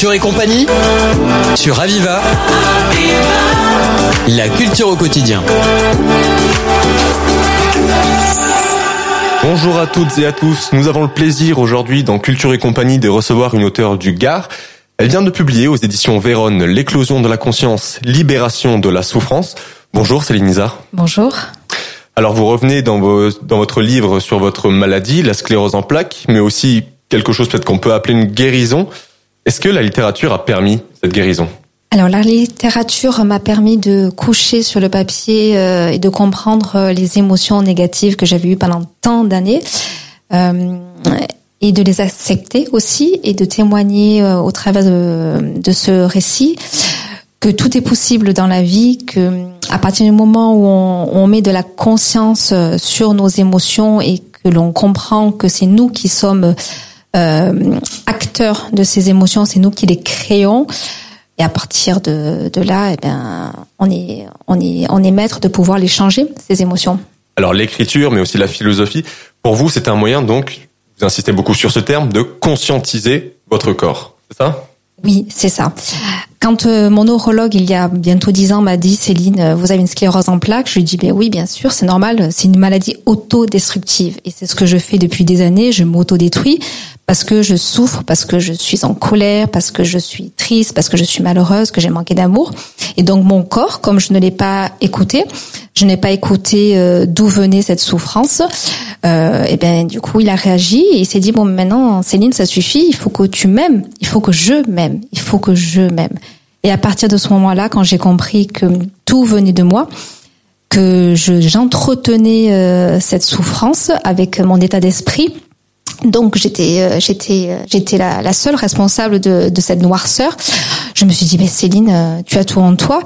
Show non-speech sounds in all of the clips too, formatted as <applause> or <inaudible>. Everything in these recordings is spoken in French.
Culture et compagnie sur Aviva. La culture au quotidien. Bonjour à toutes et à tous. Nous avons le plaisir aujourd'hui dans Culture et compagnie de recevoir une auteure du Gard. Elle vient de publier aux éditions Véronne L'éclosion de la conscience, libération de la souffrance. Bonjour Céline Nizar. Bonjour. Alors vous revenez dans, vos, dans votre livre sur votre maladie, la sclérose en plaques, mais aussi quelque chose peut-être qu'on peut appeler une guérison. Est-ce que la littérature a permis cette guérison? Alors la littérature m'a permis de coucher sur le papier euh, et de comprendre euh, les émotions négatives que j'avais eues pendant tant d'années euh, et de les accepter aussi et de témoigner au travers de, de, ce récit que tout est possible dans la vie, que à partir du moment où on, on met de la conscience sur nos émotions et que l'on comprend que c'est nous qui sommes euh, acteurs de ces émotions, c'est nous qui les créons. Et à partir de, de là, eh bien, on est, on est, on est maître de pouvoir les changer ces émotions. Alors l'écriture, mais aussi la philosophie, pour vous, c'est un moyen donc, vous insistez beaucoup sur ce terme, de conscientiser votre corps, c'est ça? Oui, c'est ça. Quand euh, mon neurologue, il y a bientôt dix ans, m'a dit Céline, euh, vous avez une sclérose en plaques, je lui ai dit ben oui, bien sûr, c'est normal, c'est une maladie autodestructive et c'est ce que je fais depuis des années. Je m'autodétruis parce que je souffre, parce que je suis en colère, parce que je suis triste, parce que je suis malheureuse, que j'ai manqué d'amour. Et donc mon corps, comme je ne l'ai pas écouté, je n'ai pas écouté euh, d'où venait cette souffrance. Euh, et bien du coup, il a réagi et il s'est dit bon maintenant Céline, ça suffit, il faut que tu m'aimes, il faut que je m'aime, il faut que je m'aime. Et à partir de ce moment-là, quand j'ai compris que tout venait de moi, que j'entretenais euh, cette souffrance avec mon état d'esprit, donc j'étais euh, j'étais euh, j'étais la, la, seule responsable de, de, cette noirceur. Je me suis dit mais Céline, euh, tu as tout en toi.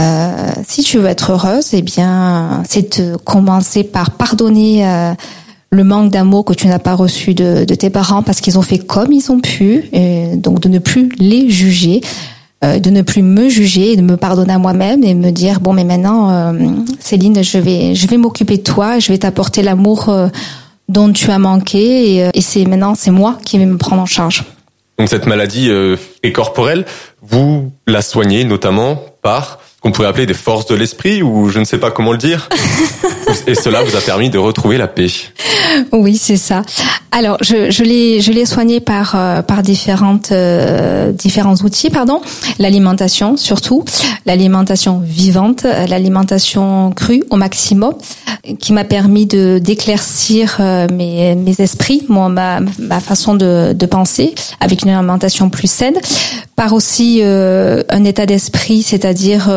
Euh, si tu veux être heureuse, eh bien c'est de commencer par pardonner le manque d'amour que tu n'as pas reçu de, de, tes parents parce qu'ils ont fait comme ils ont pu, et donc de ne plus les juger. de ne plus me juger, de me pardonner à moi-même et me dire bon mais maintenant Céline je vais je vais m'occuper de toi, je vais t'apporter l'amour dont tu as manqué et, euh, et c'est maintenant c'est moi qui vais me prendre en charge. Donc cette maladie euh, est corporelle, vous la soignez notamment par qu'on pourrait appeler des forces de l'esprit ou je ne sais pas comment le dire. <laughs> Et cela vous a permis de retrouver la paix. Oui, c'est ça. Alors, je, je l'ai je l'ai soigné par euh, par différentes euh, différents outils, pardon. L'alimentation surtout, l'alimentation vivante, l'alimentation crue au maximum, qui m'a permis de d'éclaircir euh, mes mes esprits, moi ma ma façon de de penser avec une alimentation plus saine, par aussi un état d'esprit, c'est-à-dire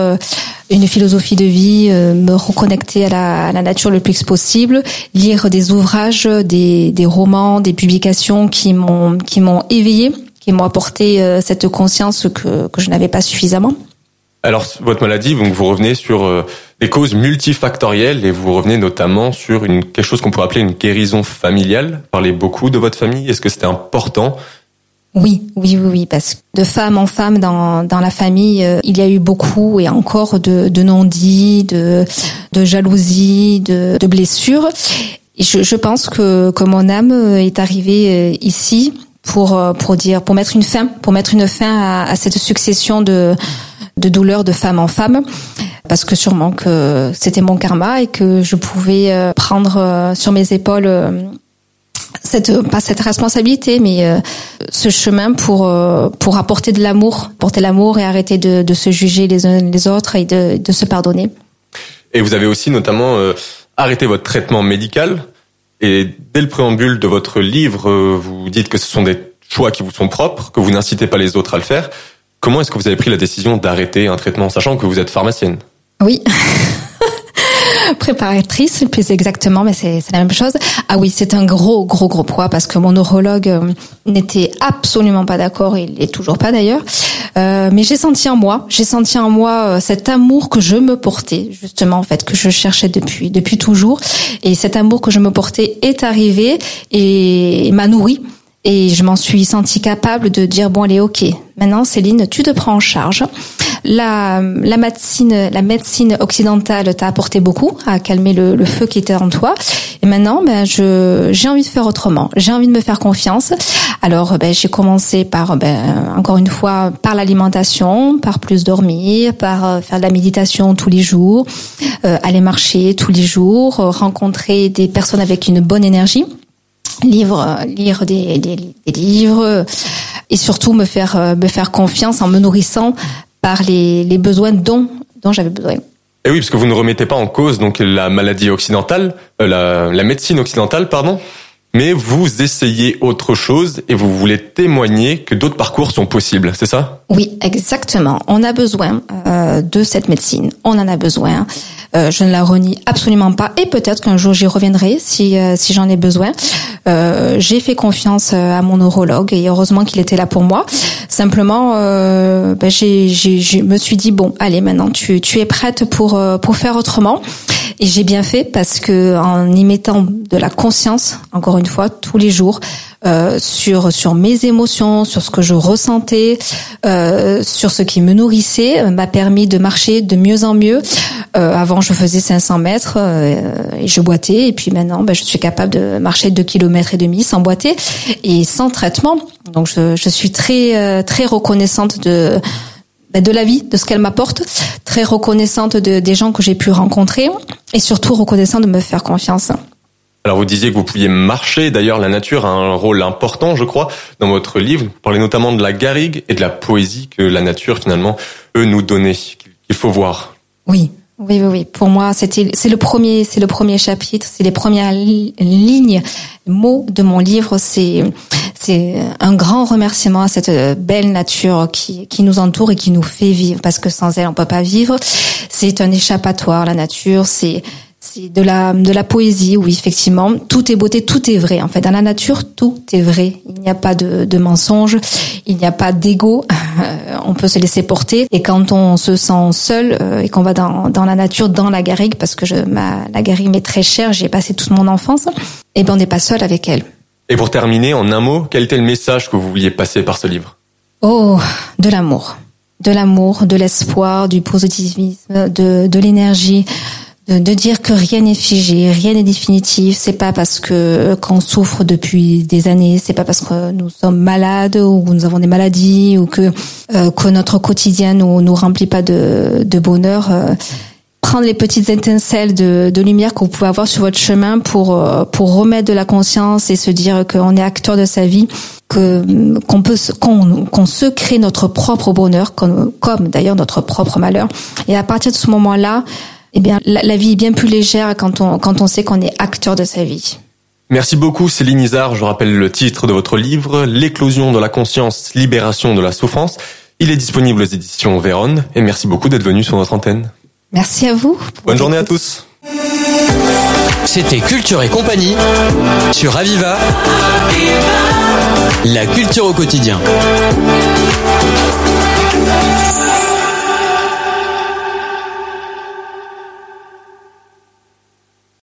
une philosophie de vie, euh, me reconnecter à la, à la, nature le plus possible, lire des ouvrages, des, des romans, des publications qui m'ont qui m'ont éveillé, qui m'ont apporté euh, cette conscience que, que je n'avais pas suffisamment. Alors votre maladie, donc vous revenez sur euh, des causes multifactorielles et vous revenez notamment sur une quelque chose qu'on pourrait appeler une guérison familiale. Parlez beaucoup de votre famille. Est-ce que c'était important? Oui, oui, oui, oui, parce que de femme en femme dans, dans la famille, euh, il y a eu beaucoup et encore de, de non-dits, de, de jalousie, de, de blessures. Et je, je pense que, que mon âme est arrivée euh, ici pour euh, pour dire pour mettre une fin pour mettre une fin à, à cette succession de de douleurs de femme en femme parce que sûrement que c'était mon karma et que je pouvais prendre sur mes épaules cette pas cette responsabilité mais euh, ce chemin pour euh, pour apporter de l'amour porter l'amour et arrêter de, se juger les uns les autres et de, de se pardonner. Et vous avez aussi notamment euh, arrêté votre traitement médical. Et dès le préambule de votre livre vous dites que ce sont des choix qui vous sont propres que vous n'incitez pas les autres à le faire comment est-ce que vous avez pris la décision d'arrêter un traitement sachant que vous êtes pharmacienne? Oui <laughs> préparatrice, plus exactement, mais c'est la même chose. Ah oui, c'est un gros, gros, gros poids parce que mon neurologue euh, n'était absolument pas d'accord, il est toujours pas d'ailleurs. Euh, mais j'ai senti en moi, j'ai senti en moi euh, cet amour que je me portais, justement en fait, que je cherchais depuis depuis toujours. Et cet amour que je me portais est arrivé et m'a nourri. Et je m'en suis sentie capable de dire bon allez ok maintenant Céline tu te prends en charge la, la médecine, la médecine occidentale t'a apporté beaucoup à calmer le, le, feu qui était en toi. Et maintenant, ben, je, j'ai envie de faire autrement. J'ai envie de me faire confiance. Alors, ben, j'ai commencé par, ben, encore une fois, par l'alimentation, par plus dormir, par euh, faire de la méditation tous les jours, euh, aller marcher tous les jours, rencontrer des personnes avec une bonne énergie livre, lire des, des, des, livres et surtout me faire me faire confiance en me nourrissant par les, les besoins dont dont j'avais besoin. Et oui, parce que vous ne remettez pas en cause donc la maladie occidentale, euh, la, la médecine occidentale, pardon, mais vous essayez autre chose et vous voulez témoigner que d'autres parcours sont possibles, c'est ça? Oui, exactement. On a besoin euh, de cette médecine. On en a besoin. Euh, je ne la renie absolument pas et peut-être qu'un jour j'y reviendrai si euh, si j'en ai besoin. Euh, j'ai fait confiance euh, à mon neurologue et heureusement qu'il était là pour moi. Simplement, euh, ben j'ai, je me suis dit bon, allez maintenant tu tu es prête pour pour faire autrement. Et j'ai bien fait parce que en y mettant de la conscience, encore une fois, tous les jours, euh, sur sur mes émotions, sur ce que je ressentais, euh, sur ce qui me nourrissait, m'a permis de marcher de mieux en mieux. Euh, avant, je faisais 500 mètres et je boitais, et puis maintenant, ben, je suis capable de marcher 2 km et demi sans boiter et sans traitement. Donc, je, je suis très très reconnaissante de de la vie, de ce qu'elle m'apporte, très reconnaissante de, des gens que j'ai pu rencontrer et surtout reconnaissante de me faire confiance. Alors vous disiez que vous pouviez marcher, d'ailleurs la nature a un rôle important je crois dans votre livre, vous parlez notamment de la garrigue et de la poésie que la nature finalement eux nous donnait, qu'il faut voir. Oui, oui, oui, oui. Pour moi, c'était, c'est le premier, c'est le premier chapitre, c'est les premières lignes, mots de mon livre. C'est, c'est un grand remerciement à cette belle nature qui, qui nous entoure et qui nous fait vivre, parce que sans elle, on peut pas vivre. C'est un échappatoire, la nature. C'est, c'est de la de la poésie, oui, effectivement. Tout est beauté, tout est vrai. En fait, dans la nature, tout est vrai. Il n'y a pas de, de mensonge, il n'y a pas d'ego. <laughs> On peut se laisser porter. Et quand on se sent seul euh, et qu'on va dans, dans la nature, dans la garrigue, parce que je, ma, la garrigue m'est très chère, j'ai passé toute mon enfance, et ben on n'est pas seul avec elle. Et pour terminer, en un mot, quel était le message que vous vouliez passer par ce livre? Oh, de l'amour, de l'amour, de l'espoir, du positivisme, de de l'énergie de dire que rien n'est figé, rien n'est définitif. C'est pas parce que qu'on souffre depuis des années, c'est pas parce que nous sommes malades ou nous avons des maladies ou que euh, que notre quotidien nous nous remplit pas de, de bonheur. Euh, prendre les petites étincelles de, de lumière que vous pouvez avoir sur votre chemin pour euh, pour remettre de la conscience et se dire qu'on est acteur de sa vie, que qu'on peut qu'on qu'on se crée notre propre bonheur, comme comme d'ailleurs notre propre malheur. Et à partir de ce moment-là eh bien, la, la, vie est bien plus légère quand on, quand on sait qu'on est acteur de sa vie. Merci beaucoup Céline Isard. Je rappelle le titre de votre livre, L'éclosion de la conscience, libération de la souffrance. Il est disponible aux éditions Véronne et merci beaucoup d'être venu sur notre antenne. Merci à vous. Bonne journée à tous. C'était Culture et compagnie sur Aviva. La culture au quotidien.